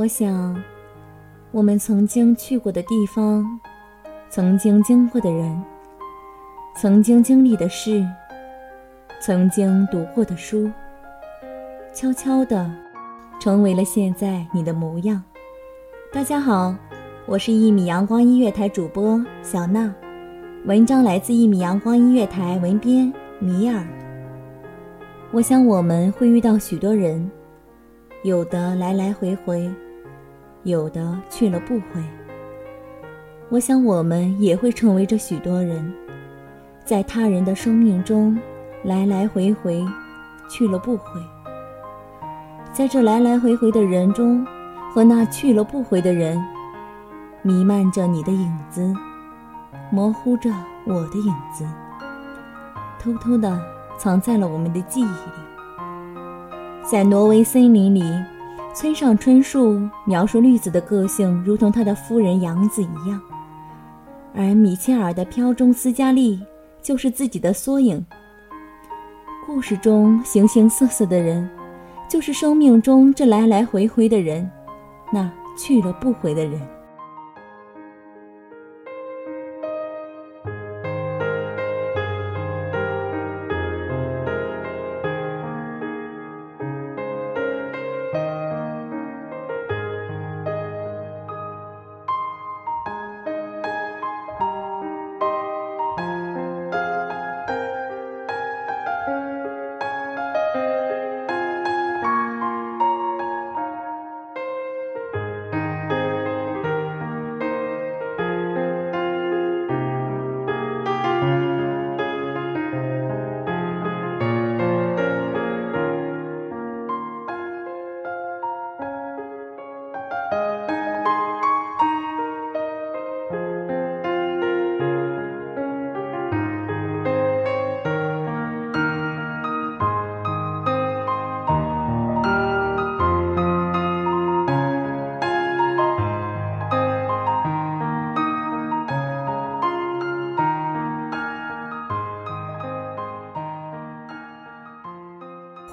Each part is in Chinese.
我想，我们曾经去过的地方，曾经经过的人，曾经经历的事，曾经读过的书，悄悄的，成为了现在你的模样。大家好，我是一米阳光音乐台主播小娜，文章来自一米阳光音乐台文编米尔。我想我们会遇到许多人，有的来来回回。有的去了不回。我想，我们也会成为这许多人，在他人的生命中来来回回，去了不回。在这来来回回的人中，和那去了不回的人，弥漫着你的影子，模糊着我的影子，偷偷的藏在了我们的记忆里，在挪威森林里。村上春树描述绿子的个性，如同他的夫人杨子一样，而米切尔的飘中斯嘉丽就是自己的缩影。故事中形形色色的人，就是生命中这来来回回的人，那去了不回的人。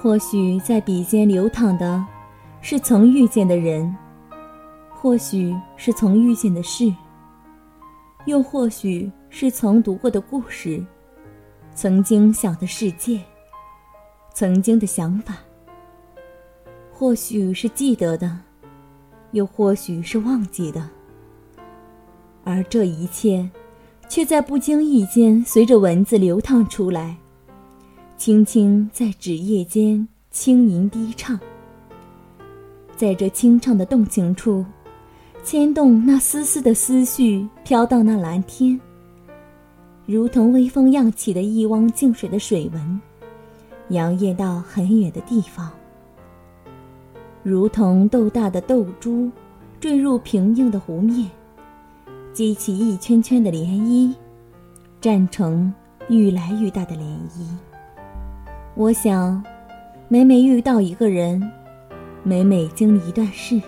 或许在笔尖流淌的，是曾遇见的人；或许是曾遇见的事；又或许是曾读过的故事，曾经想的世界，曾经的想法。或许是记得的，又或许是忘记的。而这一切，却在不经意间随着文字流淌出来。轻轻在纸页间轻吟低唱，在这清唱的动情处，牵动那丝丝的思绪飘到那蓝天，如同微风漾起的一汪静水的水纹，摇曳到很远的地方，如同豆大的豆珠坠入平静的湖面，激起一圈圈的涟漪，站成愈来愈大的涟漪。我想，每每遇到一个人，每每经历一段事，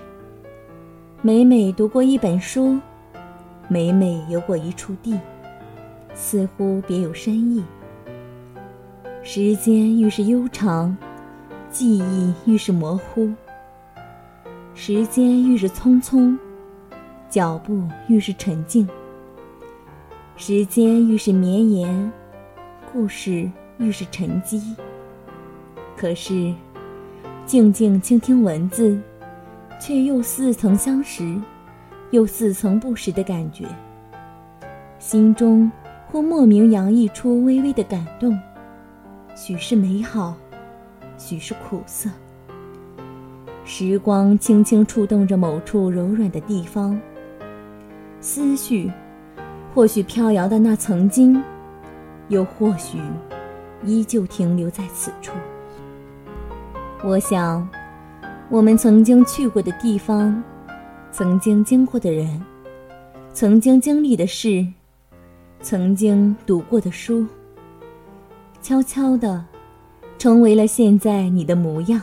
每每读过一本书，每每游过一处地，似乎别有深意。时间愈是悠长，记忆愈是模糊；时间愈是匆匆，脚步愈是沉静，时间愈是绵延，故事愈是沉积。可是，静静倾听文字，却又似曾相识，又似曾不识的感觉。心中或莫名洋溢出微微的感动，许是美好，许是苦涩。时光轻轻触动着某处柔软的地方。思绪，或许飘摇的那曾经，又或许依旧停留在此处。我想，我们曾经去过的地方，曾经经过的人，曾经经历的事，曾经读过的书，悄悄的，成为了现在你的模样。